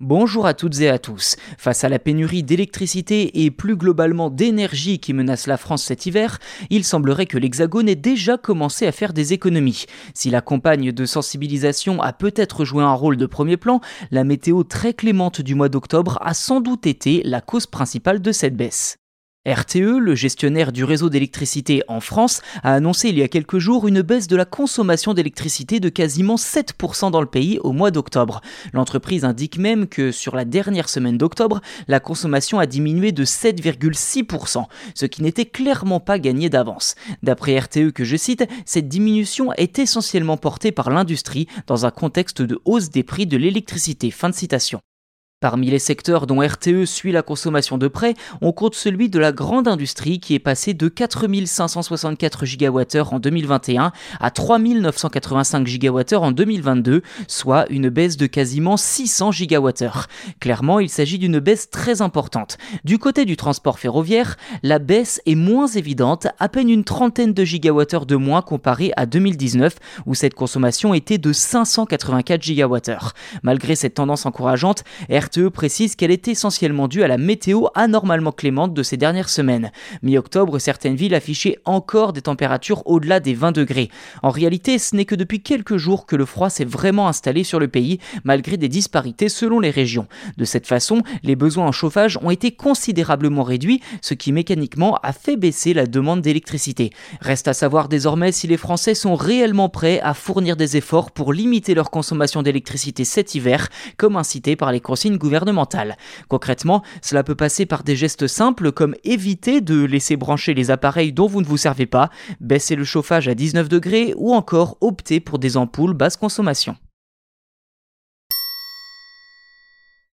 Bonjour à toutes et à tous. Face à la pénurie d'électricité et plus globalement d'énergie qui menace la France cet hiver, il semblerait que l'Hexagone ait déjà commencé à faire des économies. Si la campagne de sensibilisation a peut-être joué un rôle de premier plan, la météo très clémente du mois d'octobre a sans doute été la cause principale de cette baisse. RTE, le gestionnaire du réseau d'électricité en France, a annoncé il y a quelques jours une baisse de la consommation d'électricité de quasiment 7% dans le pays au mois d'octobre. L'entreprise indique même que sur la dernière semaine d'octobre, la consommation a diminué de 7,6%, ce qui n'était clairement pas gagné d'avance. D'après RTE que je cite, cette diminution est essentiellement portée par l'industrie dans un contexte de hausse des prix de l'électricité. Fin de citation. Parmi les secteurs dont RTE suit la consommation de près, on compte celui de la grande industrie qui est passé de 4564 GWh en 2021 à 3985 GWh en 2022, soit une baisse de quasiment 600 GWh. Clairement, il s'agit d'une baisse très importante. Du côté du transport ferroviaire, la baisse est moins évidente, à peine une trentaine de gigawattheures de moins comparé à 2019 où cette consommation était de 584 GWh. Malgré cette tendance encourageante, précise qu'elle est essentiellement due à la météo anormalement clémente de ces dernières semaines. Mi-octobre, certaines villes affichaient encore des températures au-delà des 20 degrés. En réalité, ce n'est que depuis quelques jours que le froid s'est vraiment installé sur le pays, malgré des disparités selon les régions. De cette façon, les besoins en chauffage ont été considérablement réduits, ce qui mécaniquement a fait baisser la demande d'électricité. Reste à savoir désormais si les Français sont réellement prêts à fournir des efforts pour limiter leur consommation d'électricité cet hiver, comme incité par les consignes gouvernementale. Concrètement, cela peut passer par des gestes simples comme éviter de laisser brancher les appareils dont vous ne vous servez pas, baisser le chauffage à 19 degrés ou encore opter pour des ampoules basse consommation.